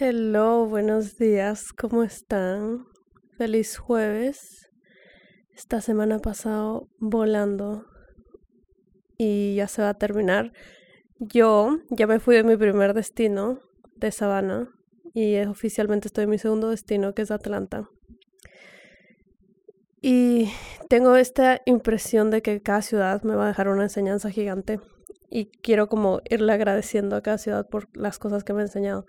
Hello, buenos días, ¿cómo están? Feliz jueves. Esta semana ha pasado volando y ya se va a terminar. Yo ya me fui de mi primer destino, de Savannah, y oficialmente estoy en mi segundo destino, que es Atlanta. Y tengo esta impresión de que cada ciudad me va a dejar una enseñanza gigante y quiero como irle agradeciendo a cada ciudad por las cosas que me ha enseñado.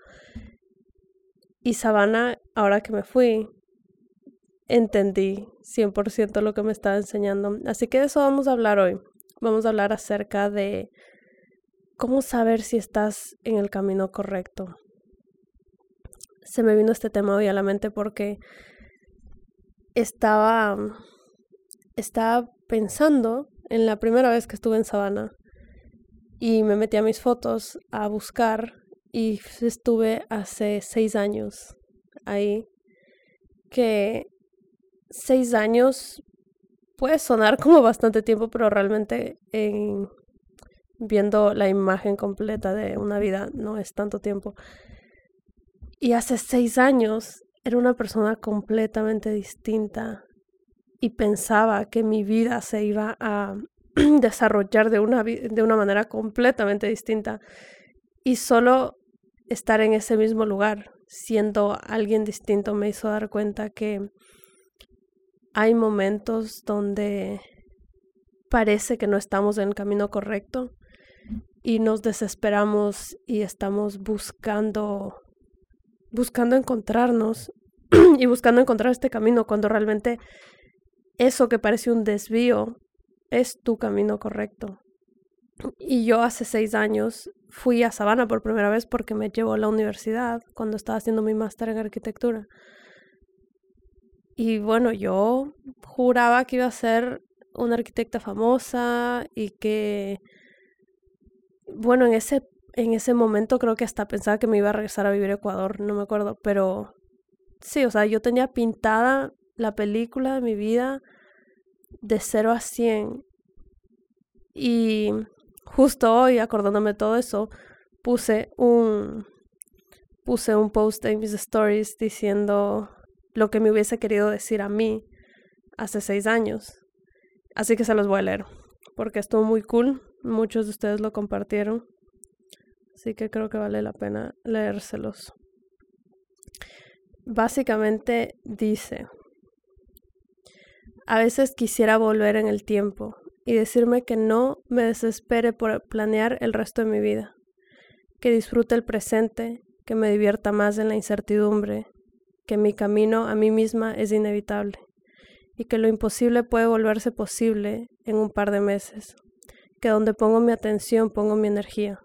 Y Savannah, ahora que me fui, entendí 100% lo que me estaba enseñando. Así que de eso vamos a hablar hoy. Vamos a hablar acerca de cómo saber si estás en el camino correcto. Se me vino este tema hoy a la mente porque estaba, estaba pensando en la primera vez que estuve en Savannah y me metí a mis fotos a buscar y estuve hace seis años ahí, que seis años puede sonar como bastante tiempo, pero realmente en, viendo la imagen completa de una vida no es tanto tiempo. Y hace seis años era una persona completamente distinta y pensaba que mi vida se iba a desarrollar de una, de una manera completamente distinta. Y solo estar en ese mismo lugar, siendo alguien distinto, me hizo dar cuenta que hay momentos donde parece que no estamos en el camino correcto y nos desesperamos y estamos buscando buscando encontrarnos y buscando encontrar este camino cuando realmente eso que parece un desvío es tu camino correcto. Y yo hace seis años fui a Sabana por primera vez porque me llevó a la universidad cuando estaba haciendo mi máster en arquitectura. Y bueno, yo juraba que iba a ser una arquitecta famosa y que, bueno, en ese, en ese momento creo que hasta pensaba que me iba a regresar a vivir a Ecuador, no me acuerdo, pero sí, o sea, yo tenía pintada la película de mi vida de 0 a 100 y justo hoy, acordándome de todo eso, puse un puse un post en mis stories diciendo lo que me hubiese querido decir a mí hace seis años. Así que se los voy a leer, porque estuvo muy cool. Muchos de ustedes lo compartieron. Así que creo que vale la pena leérselos. Básicamente dice, a veces quisiera volver en el tiempo y decirme que no me desespere por planear el resto de mi vida, que disfrute el presente, que me divierta más en la incertidumbre, que mi camino a mí misma es inevitable y que lo imposible puede volverse posible en un par de meses, que donde pongo mi atención pongo mi energía,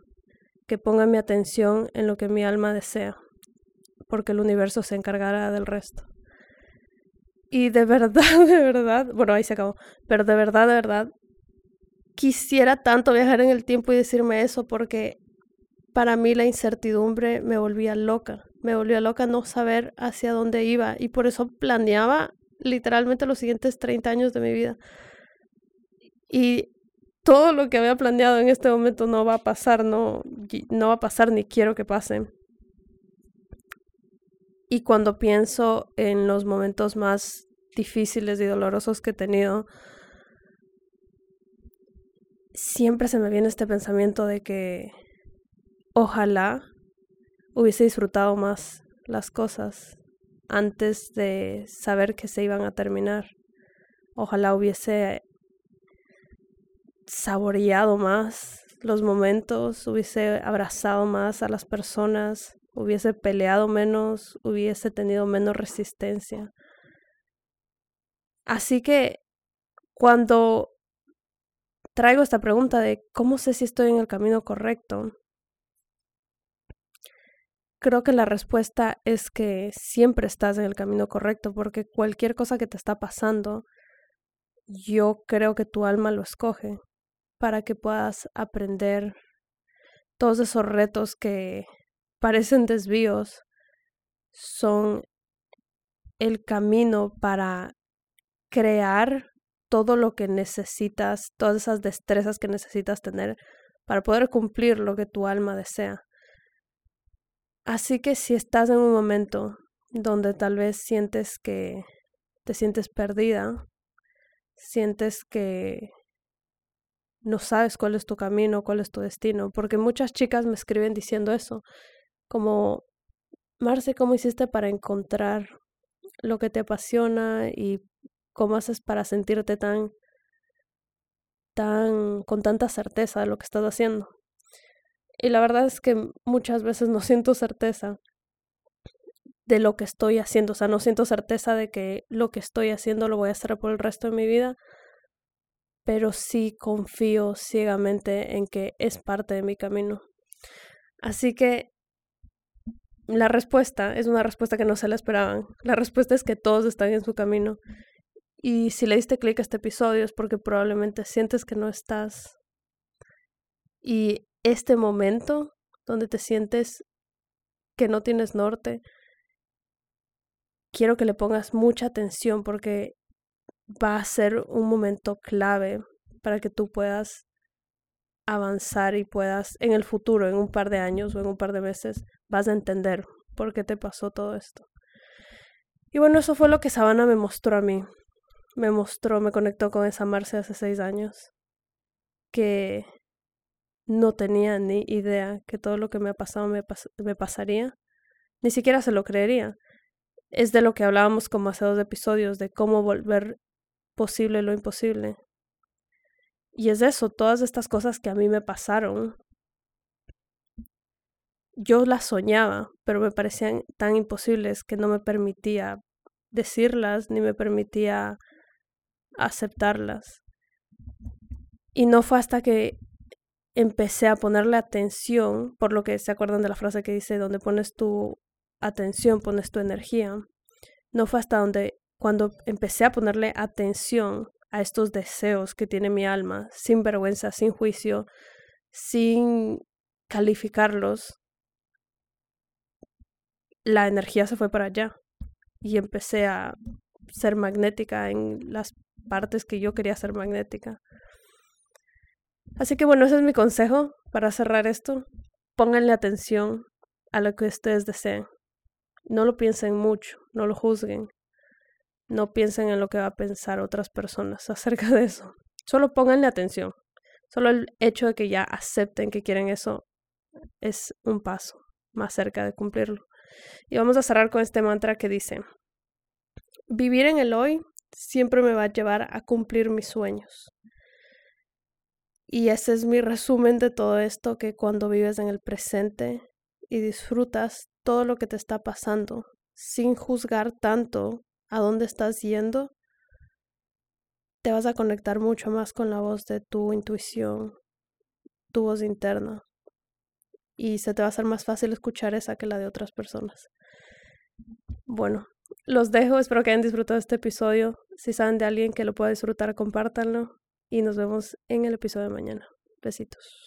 que ponga mi atención en lo que mi alma desea, porque el universo se encargará del resto. Y de verdad, de verdad, bueno, ahí se acabó, pero de verdad, de verdad, quisiera tanto viajar en el tiempo y decirme eso porque para mí la incertidumbre me volvía loca, me volvía loca no saber hacia dónde iba y por eso planeaba literalmente los siguientes 30 años de mi vida. Y todo lo que había planeado en este momento no va a pasar, no, no va a pasar ni quiero que pase. Y cuando pienso en los momentos más difíciles y dolorosos que he tenido, siempre se me viene este pensamiento de que ojalá hubiese disfrutado más las cosas antes de saber que se iban a terminar. Ojalá hubiese saboreado más los momentos, hubiese abrazado más a las personas, hubiese peleado menos, hubiese tenido menos resistencia. Así que cuando traigo esta pregunta de cómo sé si estoy en el camino correcto, creo que la respuesta es que siempre estás en el camino correcto, porque cualquier cosa que te está pasando, yo creo que tu alma lo escoge para que puedas aprender todos esos retos que parecen desvíos, son el camino para crear todo lo que necesitas, todas esas destrezas que necesitas tener para poder cumplir lo que tu alma desea. Así que si estás en un momento donde tal vez sientes que te sientes perdida, sientes que no sabes cuál es tu camino, cuál es tu destino, porque muchas chicas me escriben diciendo eso, como, Marce, ¿cómo hiciste para encontrar lo que te apasiona y cómo haces para sentirte tan, tan, con tanta certeza de lo que estás haciendo? Y la verdad es que muchas veces no siento certeza de lo que estoy haciendo, o sea, no siento certeza de que lo que estoy haciendo lo voy a hacer por el resto de mi vida, pero sí confío ciegamente en que es parte de mi camino. Así que la respuesta es una respuesta que no se la esperaban. La respuesta es que todos están en su camino. Y si le diste clic a este episodio es porque probablemente sientes que no estás. Y este momento donde te sientes que no tienes norte, quiero que le pongas mucha atención porque va a ser un momento clave para que tú puedas avanzar y puedas en el futuro, en un par de años o en un par de meses, vas a entender por qué te pasó todo esto. Y bueno, eso fue lo que Sabana me mostró a mí. Me mostró, me conectó con esa Marce hace seis años, que no tenía ni idea que todo lo que me ha pasado me, me pasaría. Ni siquiera se lo creería. Es de lo que hablábamos como hace dos episodios, de cómo volver posible lo imposible. Y es eso, todas estas cosas que a mí me pasaron, yo las soñaba, pero me parecían tan imposibles que no me permitía decirlas ni me permitía aceptarlas. Y no fue hasta que empecé a ponerle atención, por lo que se acuerdan de la frase que dice, donde pones tu atención, pones tu energía. No fue hasta donde, cuando empecé a ponerle atención a estos deseos que tiene mi alma, sin vergüenza, sin juicio, sin calificarlos, la energía se fue para allá y empecé a ser magnética en las partes que yo quería ser magnética. Así que bueno, ese es mi consejo para cerrar esto. Pónganle atención a lo que ustedes deseen. No lo piensen mucho, no lo juzguen. No piensen en lo que va a pensar otras personas acerca de eso. Solo pónganle atención. Solo el hecho de que ya acepten que quieren eso es un paso más cerca de cumplirlo. Y vamos a cerrar con este mantra que dice, vivir en el hoy siempre me va a llevar a cumplir mis sueños. Y ese es mi resumen de todo esto, que cuando vives en el presente y disfrutas todo lo que te está pasando, sin juzgar tanto a dónde estás yendo, te vas a conectar mucho más con la voz de tu intuición, tu voz interna. Y se te va a hacer más fácil escuchar esa que la de otras personas. Bueno, los dejo, espero que hayan disfrutado este episodio. Si saben de alguien que lo pueda disfrutar, compártanlo y nos vemos en el episodio de mañana. Besitos.